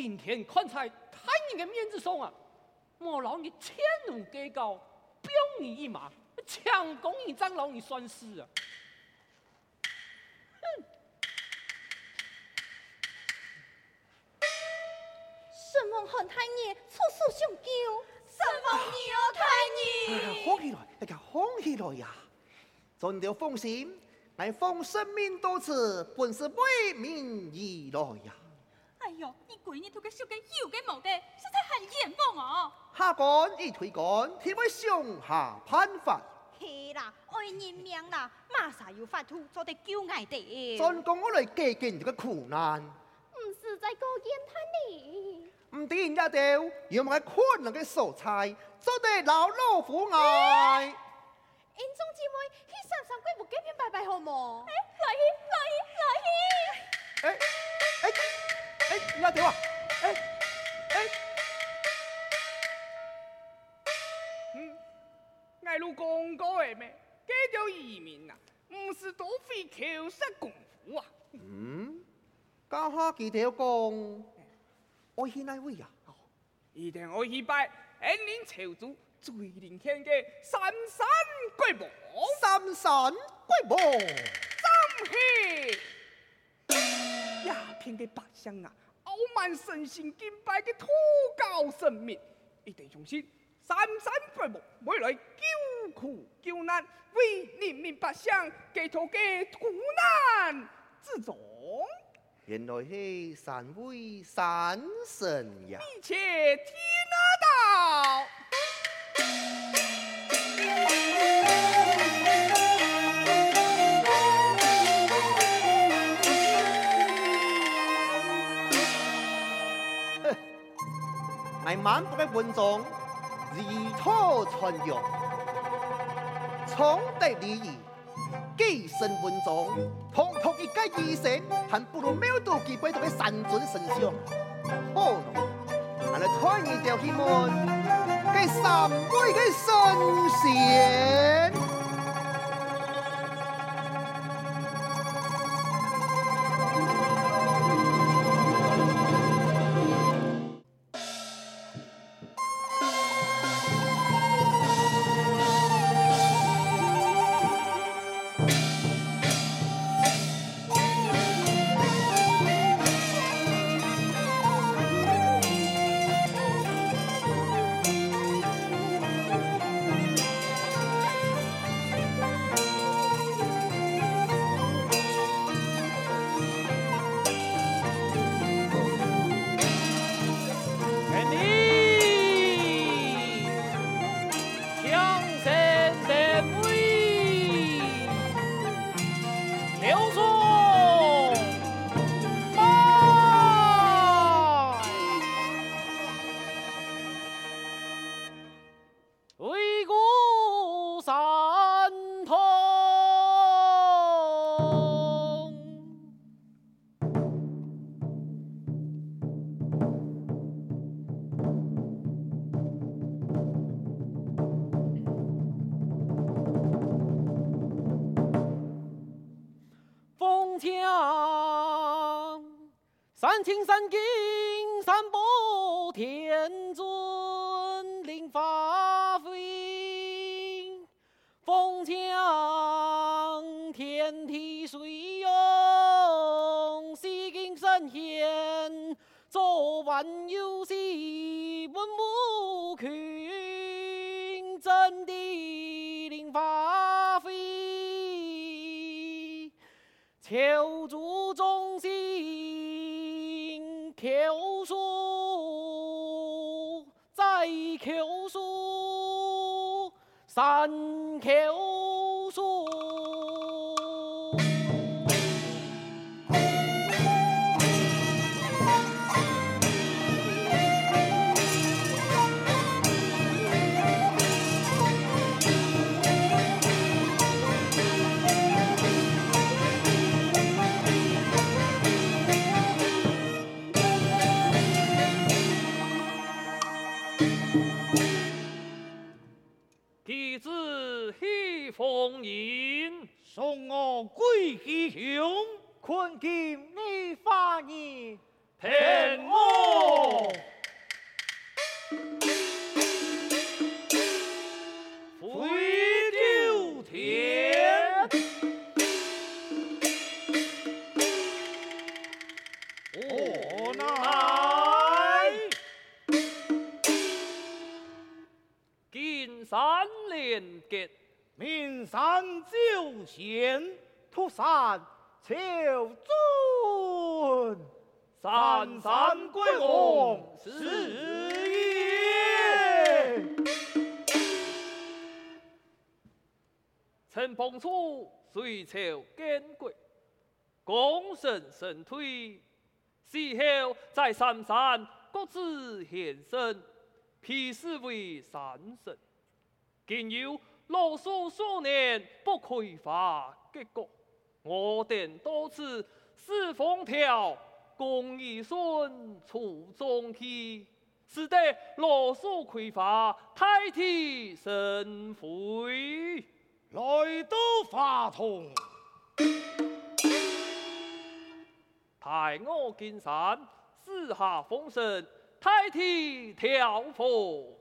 今天看在太爷的面子上啊，莫让你迁怒计较，彪你一马，强攻一张老你算是啊！哼！什么还太爷出手相救？什么你哦，太爷？好起来，大家好起来呀！真的放心，来放生命多次，本是为民而来呀！哎呦，你闺女都个小个有个冇的，实在很冤枉哦！下官已推官，替为上下判罚。嘿啦，爱人命啦，马上有法度做得救爱的。专讲我来解决这个苦难。唔是在高见他你。唔定也得，有冇困难嘅素材，做得老老虎爱。因众姊妹，去三三归无几片拜拜好冇？哎，来去，来去，来哎哎，也得啊！哎哎，嗯，爱如公过诶咩？这叫移民啊，唔是多费口舌功夫啊。嗯，家下几条讲。我去哪位呀？哦，一定我去拜恩宁朝主最灵天嘅三山鬼王。三山鬼王，张黑鸦片嘅百姓啊，傲慢神性敬拜嘅土教神明，一定相信三山龟王未来救苦救难，为人民百姓解脱嘅苦难之中。原来是三位山神呀！你且听得乃满腹的文章，日土传扬，崇德礼仪。寄生文章，堂堂一介医生，还不如庙都几辈子的三尊神像。好，俺来推一条新闻，给三位的神仙。三清三净三宝天尊。土山求尊，三山归王是也。陈彭楚隋朝建国，功成身退，死后在三山各自显身，披谥为三圣。今有。罗素少年不开花结果，我等多次四风调，共一顺出中气，使得罗素开花代替神辉，来到法堂，太我金山四下风声，代替调佛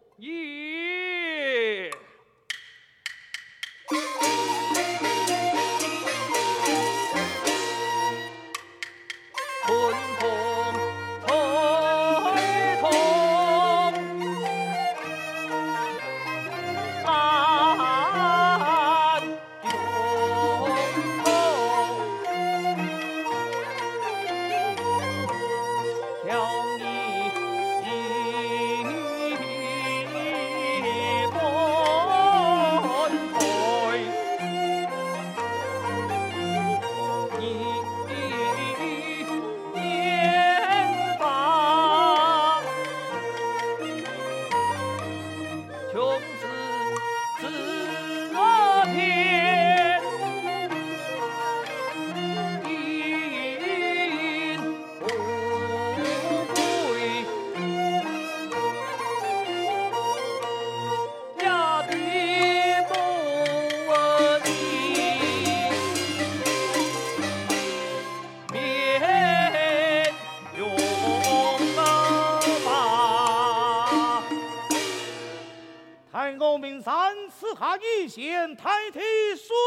贤。太替孙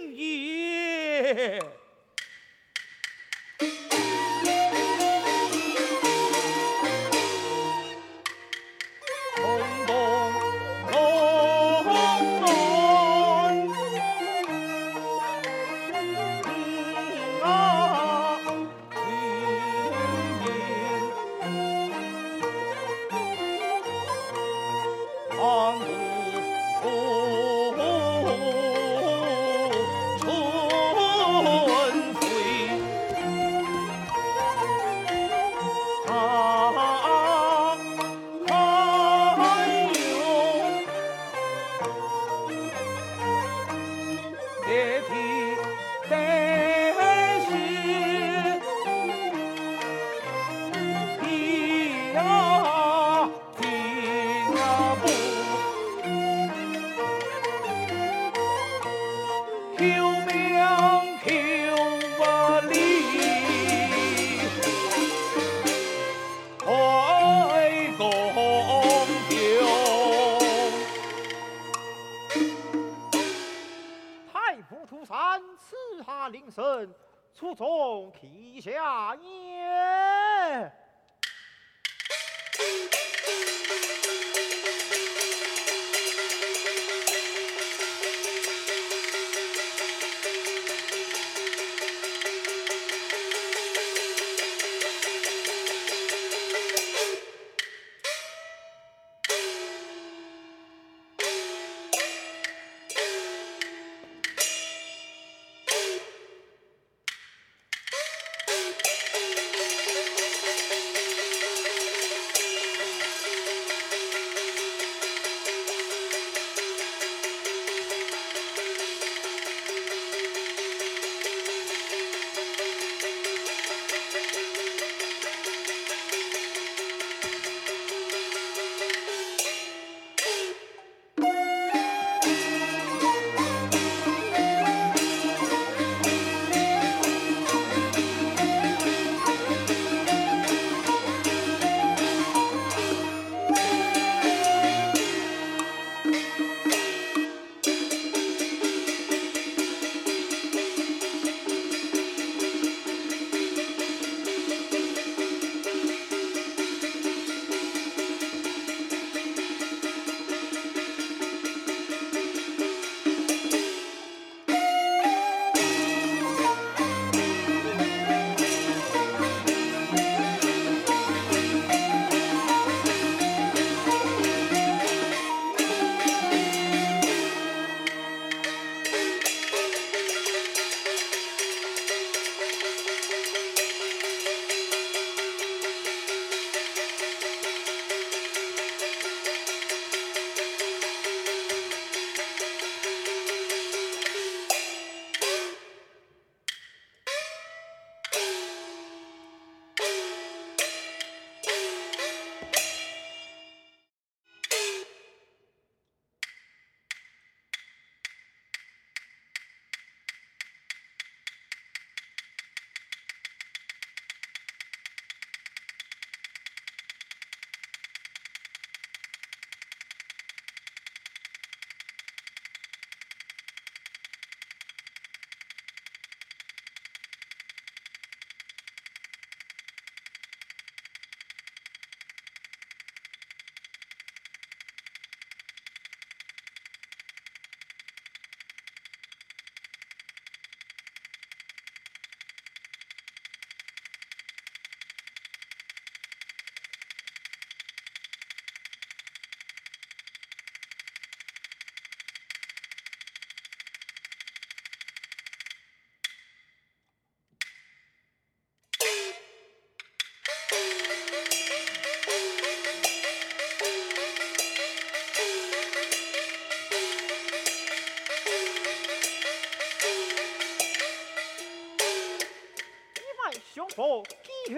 英爷。铃声出中啼下咽。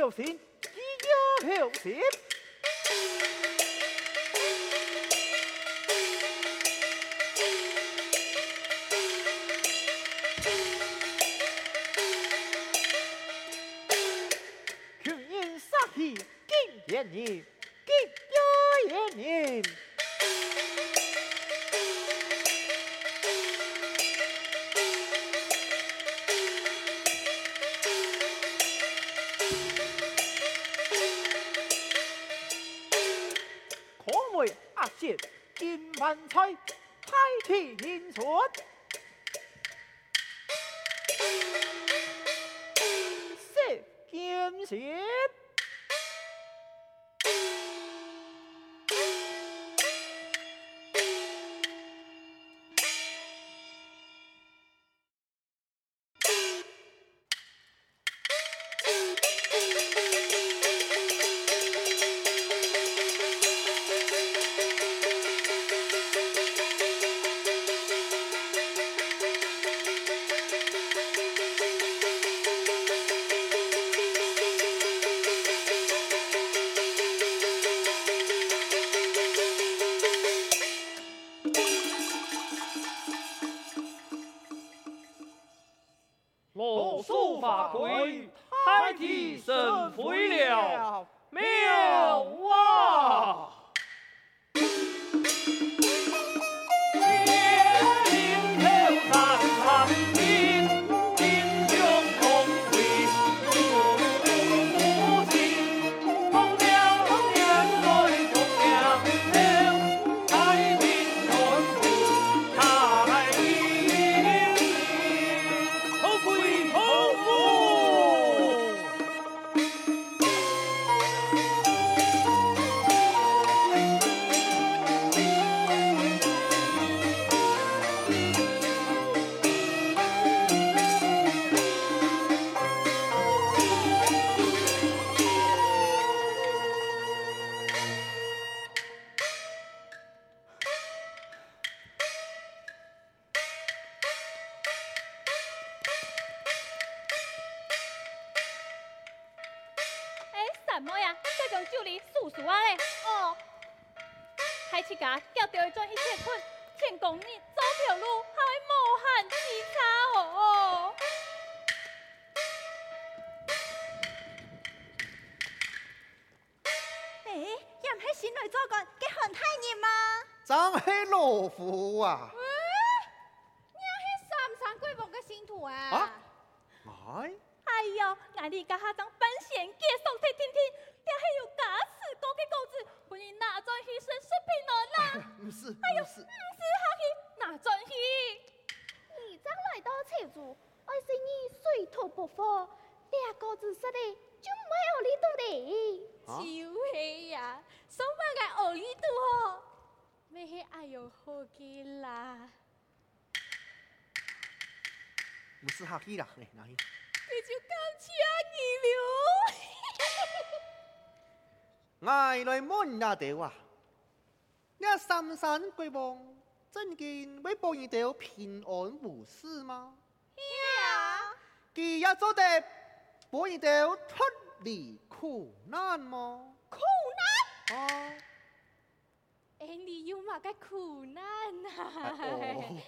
记后心，记后心。群英杀气惊天人，惊妖人。金万岁，太平英什么呀？这种距离叔叔啊嘞！哦，海七家叫掉一转一切困，天公你走条路还会无限之差哦。哎，也唔系先来做官嘅韩太爷吗？真系罗浮啊！你系三山贵王嘅信徒啊？啊哎，哎呦，俺哋家下当听听，你系有假死过嘅稿子，欢迎拿转去身世平安啦。唔是，哎呦，唔是唔是下去拿转去。你将来到朝族，爱是你水土不服，两个字说的就没有力度的。啊就是呀，什么个奥利度哦？没系哎呦好嘅啦，唔是客气啦，嚟拿去。你就感谢你了。爱来问下掉啊！你三山贵王真见会保你掉平安无事吗？呀，佢要做得保你掉脱离苦难吗？苦难？啊！哎，你有嘛个苦难啊？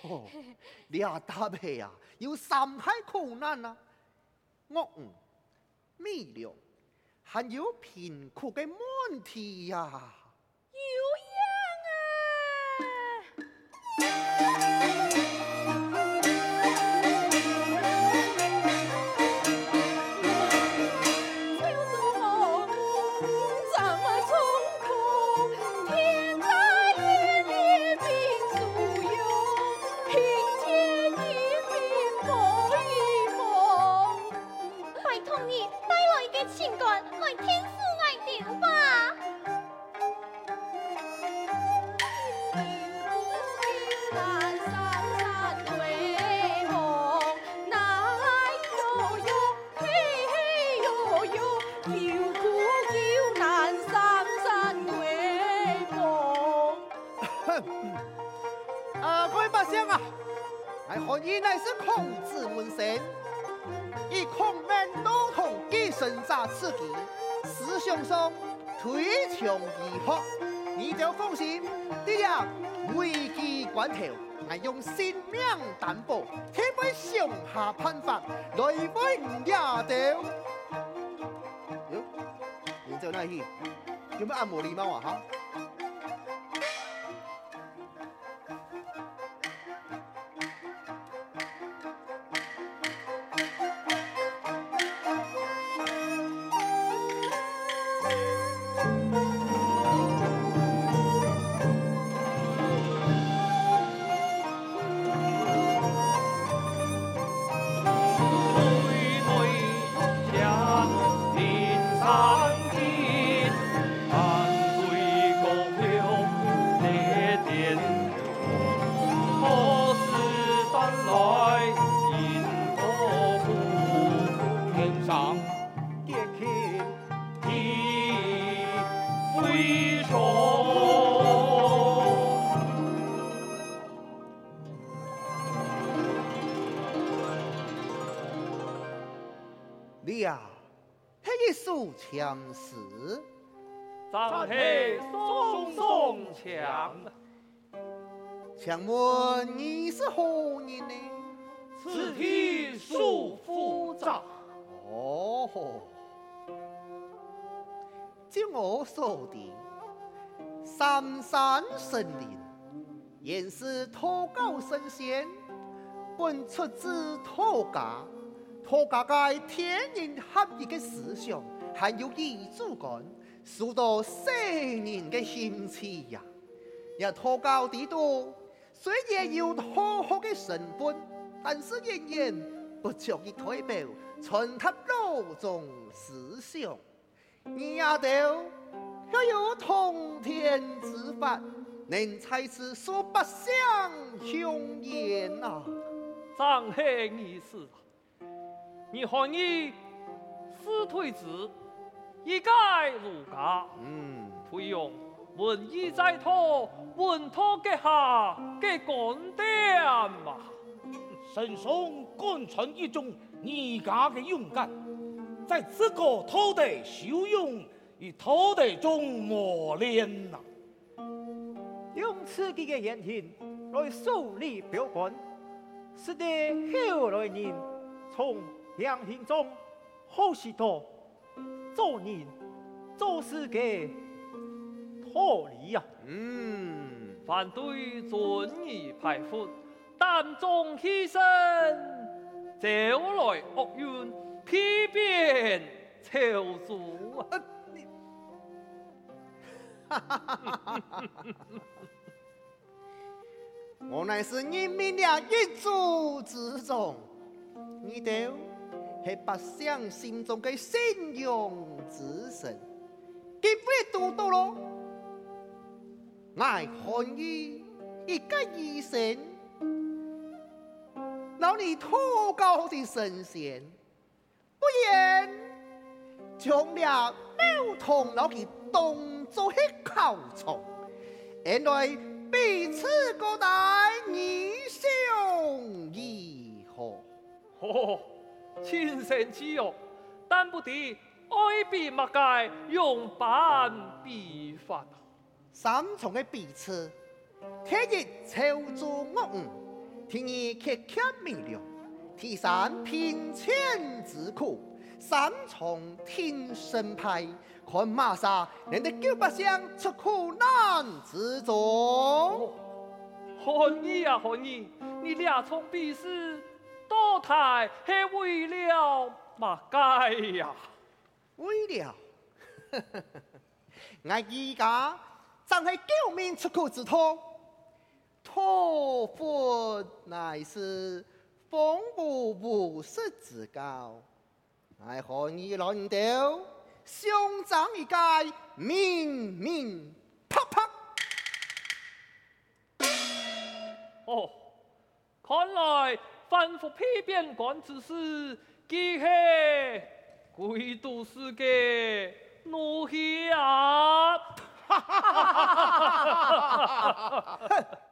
哦，你阿答气啊，有三害苦难啊！我嗯、未了，还有贫苦嘅问题呀、啊！何以乃是孔子门生，以孔孟道同记生者刺激，思想上推崇医学，你就放心。第二，危机关头，我用性命担保，天会上下判罚，来为你压倒。哟，你走哪去？有没有按摩礼貌啊？哈？了，这一首枪诗，咱是松松强。强问你是何人呢？此地恕夫长。哦，据我所知，三山神林，原是托皋圣贤，本出自托家。托家界天人合一的思想，还有异主观，受到世人的兴趣呀。也托教帝都，虽然有好好的身份，但是仍然不足以代表传达老庄思想。你丫头要有通天之法，能才是数百相雄言啊！张黑意思。你看你四腿子，一概如家，嗯，推用文艺在托，文托阁下嘅观点嘛。身上贯穿一种儒家嘅勇敢，在这个土地修养与土地中磨练呐。用自己嘅言行来树立标杆，使得后来人从。良心中好许多做人做事嘅道理呀。嗯，反对尊义排富，但重牺牲，招来恶运，批变朝族。啊，你，哈哈哈哈哈！我乃是你们的一族之中，你都。是百姓心中的信仰之神，几位都到咯？爱看你一个医生，老你托高的神仙，不然将俩庙堂老去当作去考场，原来彼此各待你相如何？亲生之友，但不得爱比莫介用板比法。三重的彼此，天日朝诸恶吴，天日克克明亮，天山平迁之苦，三重天生派，看马沙人的九百乡出苦难之中。看你啊，看你，你俩从彼此。多太是为了嘛该呀？为了，我而家正系救命出口之徒，托付乃是风无无失之交，爱和你论斗，兄长一介，明明啪啪。哦，看来。反复批变官之事，既是贵都市的怒气啊！